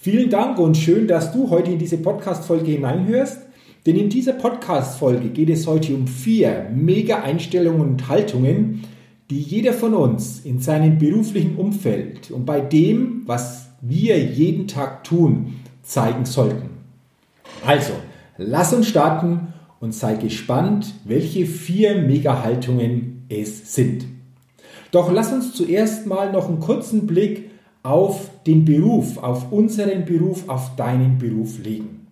Vielen Dank und schön, dass du heute in diese Podcast-Folge hineinhörst. Denn in dieser Podcast-Folge geht es heute um vier Mega-Einstellungen und Haltungen, die jeder von uns in seinem beruflichen Umfeld und bei dem, was wir jeden Tag tun, zeigen sollten. Also, lass uns starten und sei gespannt, welche vier Mega-Haltungen es sind. Doch lass uns zuerst mal noch einen kurzen Blick auf den Beruf, auf unseren Beruf, auf deinen Beruf legen.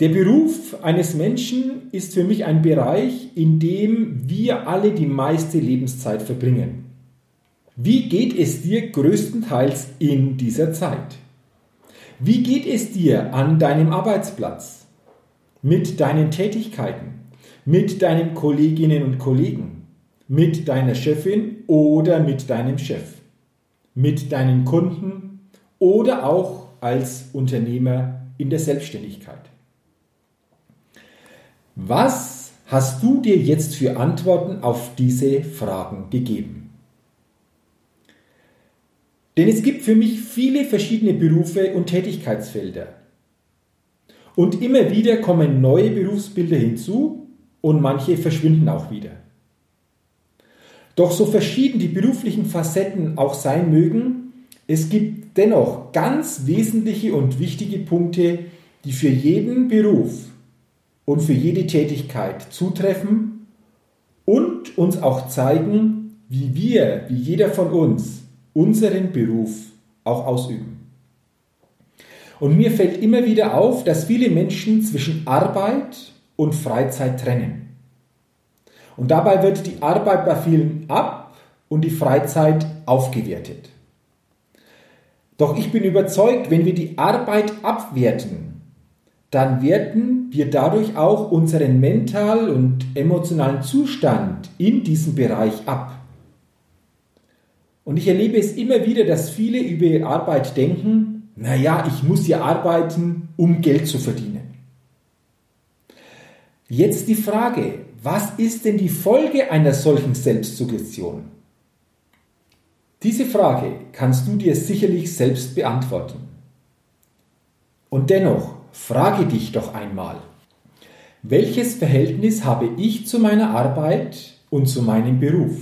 Der Beruf eines Menschen ist für mich ein Bereich, in dem wir alle die meiste Lebenszeit verbringen. Wie geht es dir größtenteils in dieser Zeit? Wie geht es dir an deinem Arbeitsplatz? Mit deinen Tätigkeiten? Mit deinen Kolleginnen und Kollegen? Mit deiner Chefin oder mit deinem Chef? Mit deinen Kunden oder auch als Unternehmer in der Selbstständigkeit. Was hast du dir jetzt für Antworten auf diese Fragen gegeben? Denn es gibt für mich viele verschiedene Berufe und Tätigkeitsfelder. Und immer wieder kommen neue Berufsbilder hinzu und manche verschwinden auch wieder. Doch so verschieden die beruflichen Facetten auch sein mögen, es gibt dennoch ganz wesentliche und wichtige Punkte, die für jeden Beruf und für jede Tätigkeit zutreffen und uns auch zeigen, wie wir, wie jeder von uns, unseren Beruf auch ausüben. Und mir fällt immer wieder auf, dass viele Menschen zwischen Arbeit und Freizeit trennen. Und dabei wird die Arbeit bei vielen ab und die Freizeit aufgewertet. Doch ich bin überzeugt, wenn wir die Arbeit abwerten, dann werten wir dadurch auch unseren mental und emotionalen Zustand in diesem Bereich ab. Und ich erlebe es immer wieder, dass viele über Arbeit denken, naja, ich muss ja arbeiten, um Geld zu verdienen. Jetzt die Frage, was ist denn die Folge einer solchen Selbstsuggestion? Diese Frage kannst du dir sicherlich selbst beantworten. Und dennoch, frage dich doch einmal, welches Verhältnis habe ich zu meiner Arbeit und zu meinem Beruf?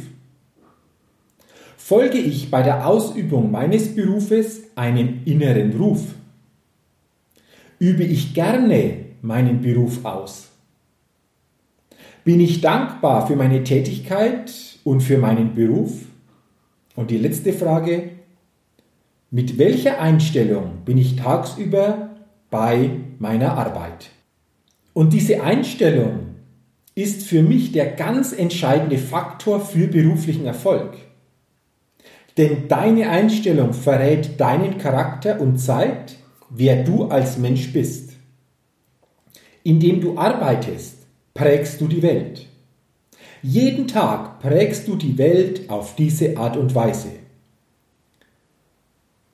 Folge ich bei der Ausübung meines Berufes einem inneren Ruf? Übe ich gerne meinen Beruf aus? Bin ich dankbar für meine Tätigkeit und für meinen Beruf? Und die letzte Frage, mit welcher Einstellung bin ich tagsüber bei meiner Arbeit? Und diese Einstellung ist für mich der ganz entscheidende Faktor für beruflichen Erfolg. Denn deine Einstellung verrät deinen Charakter und zeigt, wer du als Mensch bist. Indem du arbeitest, prägst du die Welt. Jeden Tag prägst du die Welt auf diese Art und Weise.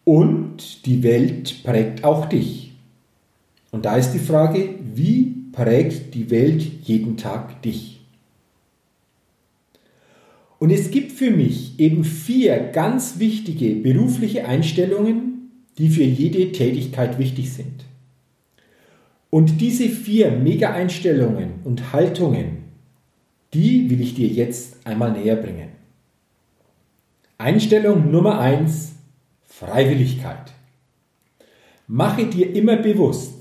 Und die Welt prägt auch dich. Und da ist die Frage, wie prägt die Welt jeden Tag dich? Und es gibt für mich eben vier ganz wichtige berufliche Einstellungen, die für jede Tätigkeit wichtig sind. Und diese vier Mega-Einstellungen und Haltungen, die will ich dir jetzt einmal näher bringen. Einstellung Nummer eins: Freiwilligkeit. Mache dir immer bewusst,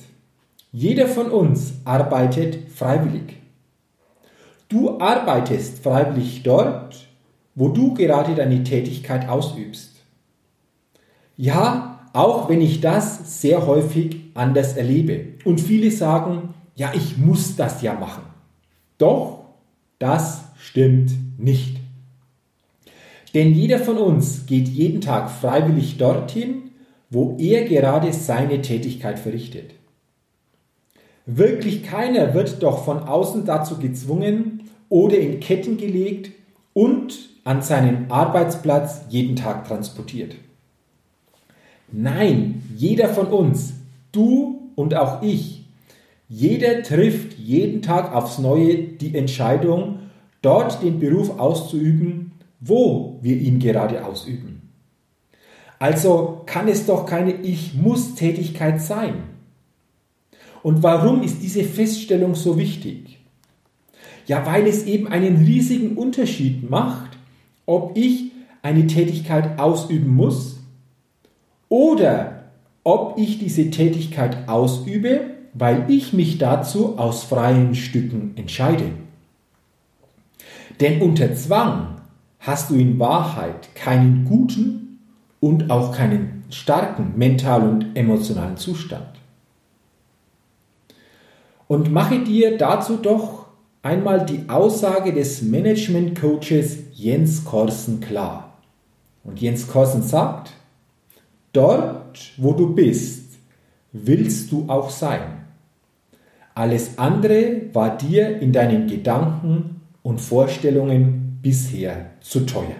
Jeder von uns arbeitet freiwillig. Du arbeitest freiwillig dort, wo du gerade deine Tätigkeit ausübst. Ja, auch wenn ich das sehr häufig anders erlebe. Und viele sagen, ja, ich muss das ja machen. Doch, das stimmt nicht. Denn jeder von uns geht jeden Tag freiwillig dorthin, wo er gerade seine Tätigkeit verrichtet. Wirklich keiner wird doch von außen dazu gezwungen oder in Ketten gelegt und an seinen Arbeitsplatz jeden Tag transportiert. Nein, jeder von uns, du und auch ich, jeder trifft jeden Tag aufs Neue die Entscheidung, dort den Beruf auszuüben, wo wir ihn gerade ausüben. Also kann es doch keine Ich muss Tätigkeit sein. Und warum ist diese Feststellung so wichtig? Ja, weil es eben einen riesigen Unterschied macht, ob ich eine Tätigkeit ausüben muss oder ob ich diese Tätigkeit ausübe, weil ich mich dazu aus freien Stücken entscheide. Denn unter Zwang hast du in Wahrheit keinen guten und auch keinen starken mentalen und emotionalen Zustand. Und mache dir dazu doch einmal die Aussage des Management Coaches Jens Korsen klar. Und Jens Korsen sagt, dort, wo du bist, willst du auch sein. Alles andere war dir in deinen Gedanken und Vorstellungen bisher zu teuer.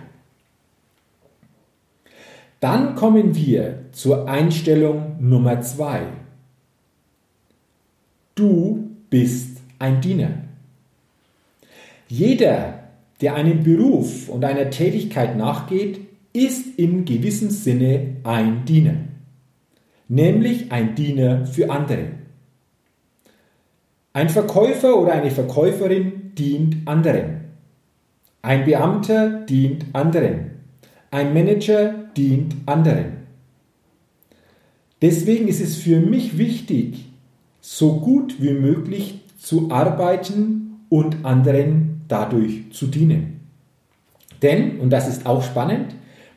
Dann kommen wir zur Einstellung Nummer zwei. Du bist ein Diener. Jeder, der einem Beruf und einer Tätigkeit nachgeht, ist in gewissem Sinne ein Diener, nämlich ein Diener für andere. Ein Verkäufer oder eine Verkäuferin dient anderen. Ein Beamter dient anderen. Ein Manager dient anderen. Deswegen ist es für mich wichtig, so gut wie möglich zu arbeiten und anderen dadurch zu dienen. Denn, und das ist auch spannend,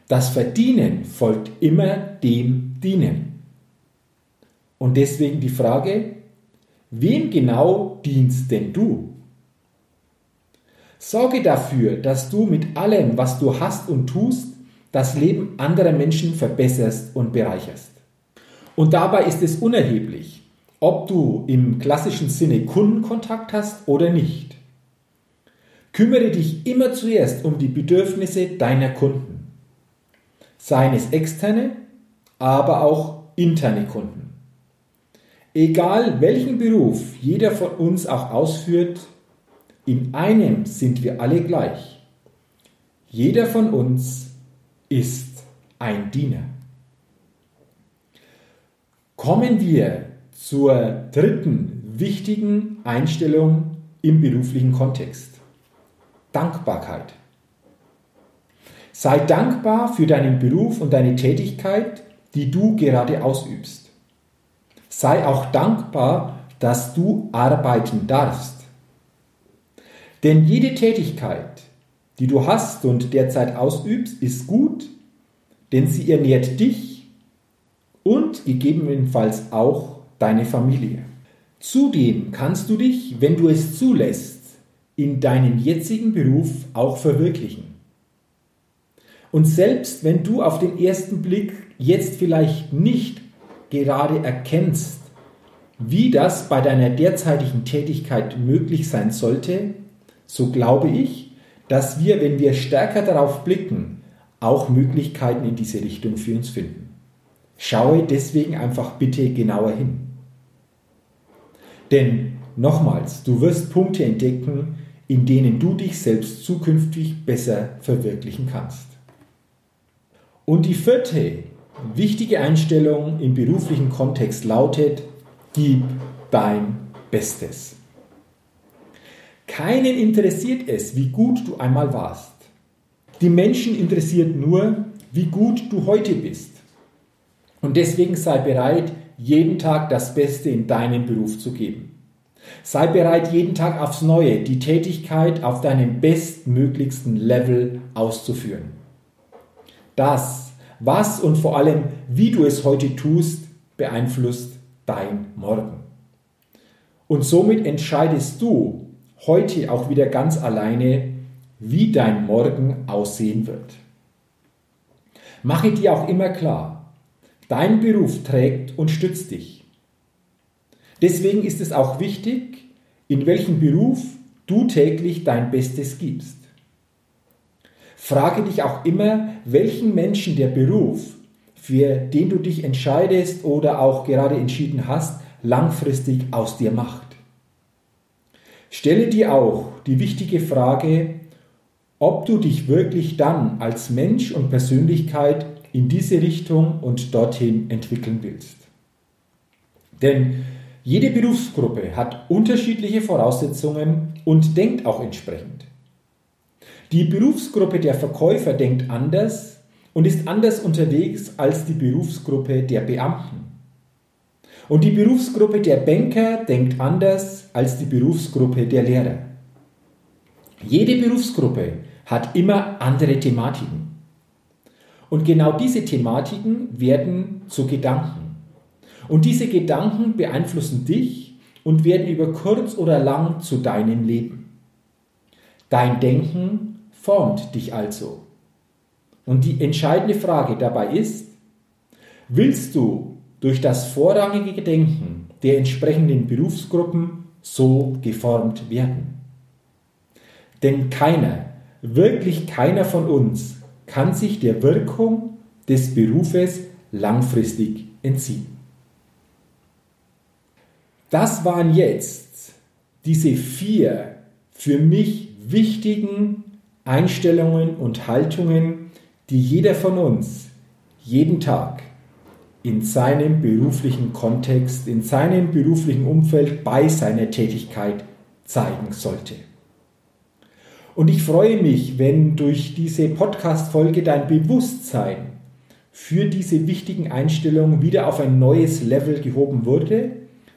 das Verdienen folgt immer dem Dienen. Und deswegen die Frage, wem genau dienst denn du? Sorge dafür, dass du mit allem, was du hast und tust, das Leben anderer Menschen verbesserst und bereicherst. Und dabei ist es unerheblich, ob du im klassischen Sinne Kundenkontakt hast oder nicht. Kümmere dich immer zuerst um die Bedürfnisse deiner Kunden. Seien es externe, aber auch interne Kunden. Egal welchen Beruf jeder von uns auch ausführt, in einem sind wir alle gleich. Jeder von uns ist ein Diener. Kommen wir zur dritten wichtigen Einstellung im beruflichen Kontext. Dankbarkeit. Sei dankbar für deinen Beruf und deine Tätigkeit, die du gerade ausübst. Sei auch dankbar, dass du arbeiten darfst. Denn jede Tätigkeit, die du hast und derzeit ausübst, ist gut, denn sie ernährt dich und gegebenenfalls auch deine Familie. Zudem kannst du dich, wenn du es zulässt, in deinem jetzigen Beruf auch verwirklichen. Und selbst wenn du auf den ersten Blick jetzt vielleicht nicht gerade erkennst, wie das bei deiner derzeitigen Tätigkeit möglich sein sollte, so glaube ich, dass wir, wenn wir stärker darauf blicken, auch Möglichkeiten in diese Richtung für uns finden. Schaue deswegen einfach bitte genauer hin. Denn nochmals, du wirst Punkte entdecken, in denen du dich selbst zukünftig besser verwirklichen kannst. Und die vierte wichtige Einstellung im beruflichen Kontext lautet, gib dein Bestes. Keinen interessiert es, wie gut du einmal warst. Die Menschen interessiert nur, wie gut du heute bist. Und deswegen sei bereit, jeden Tag das Beste in deinem Beruf zu geben. Sei bereit, jeden Tag aufs Neue die Tätigkeit auf deinem bestmöglichsten Level auszuführen. Das, was und vor allem, wie du es heute tust, beeinflusst dein Morgen. Und somit entscheidest du heute auch wieder ganz alleine, wie dein Morgen aussehen wird. Mache dir auch immer klar, dein Beruf trägt und stützt dich. Deswegen ist es auch wichtig, in welchem Beruf du täglich dein Bestes gibst. Frage dich auch immer, welchen Menschen der Beruf, für den du dich entscheidest oder auch gerade entschieden hast, langfristig aus dir macht. Stelle dir auch die wichtige Frage, ob du dich wirklich dann als Mensch und Persönlichkeit in diese Richtung und dorthin entwickeln willst. Denn jede Berufsgruppe hat unterschiedliche Voraussetzungen und denkt auch entsprechend. Die Berufsgruppe der Verkäufer denkt anders und ist anders unterwegs als die Berufsgruppe der Beamten. Und die Berufsgruppe der Banker denkt anders als die Berufsgruppe der Lehrer. Jede Berufsgruppe hat immer andere Thematiken. Und genau diese Thematiken werden zu Gedanken. Und diese Gedanken beeinflussen dich und werden über kurz oder lang zu deinem Leben. Dein Denken formt dich also. Und die entscheidende Frage dabei ist, willst du durch das vorrangige Denken der entsprechenden Berufsgruppen so geformt werden. Denn keiner, wirklich keiner von uns kann sich der Wirkung des Berufes langfristig entziehen. Das waren jetzt diese vier für mich wichtigen Einstellungen und Haltungen, die jeder von uns jeden Tag in seinem beruflichen Kontext, in seinem beruflichen Umfeld bei seiner Tätigkeit zeigen sollte. Und ich freue mich, wenn durch diese Podcast-Folge dein Bewusstsein für diese wichtigen Einstellungen wieder auf ein neues Level gehoben wurde.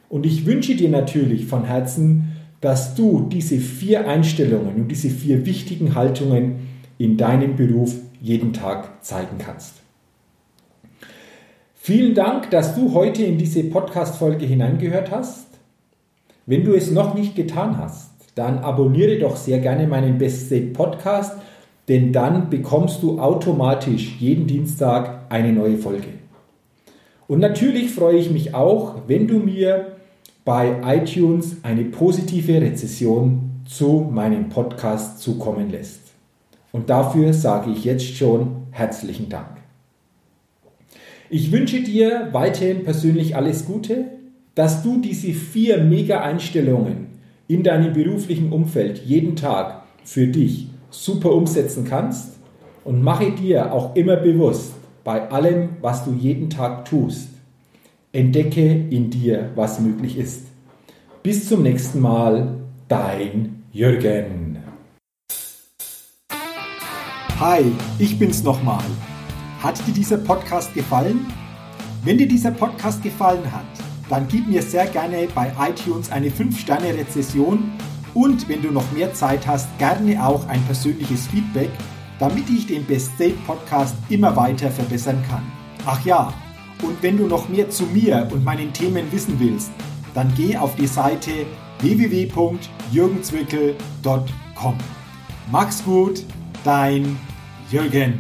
Und ich wünsche dir natürlich von Herzen, dass du diese vier Einstellungen und diese vier wichtigen Haltungen in deinem Beruf jeden Tag zeigen kannst. Vielen Dank, dass du heute in diese Podcast-Folge hineingehört hast. Wenn du es noch nicht getan hast, dann abonniere doch sehr gerne meinen Best State Podcast, denn dann bekommst du automatisch jeden Dienstag eine neue Folge. Und natürlich freue ich mich auch, wenn du mir bei iTunes eine positive Rezession zu meinem Podcast zukommen lässt. Und dafür sage ich jetzt schon herzlichen Dank. Ich wünsche dir weiterhin persönlich alles Gute, dass du diese vier Mega-Einstellungen in deinem beruflichen Umfeld jeden Tag für dich super umsetzen kannst und mache dir auch immer bewusst, bei allem, was du jeden Tag tust, entdecke in dir, was möglich ist. Bis zum nächsten Mal, dein Jürgen. Hi, ich bin's nochmal. Hat dir dieser Podcast gefallen? Wenn dir dieser Podcast gefallen hat, dann gib mir sehr gerne bei iTunes eine 5-Sterne-Rezession und wenn du noch mehr Zeit hast, gerne auch ein persönliches Feedback, damit ich den Best State Podcast immer weiter verbessern kann. Ach ja, und wenn du noch mehr zu mir und meinen Themen wissen willst, dann geh auf die Seite www.jürgenzwickel.com. Mach's gut, dein Jürgen.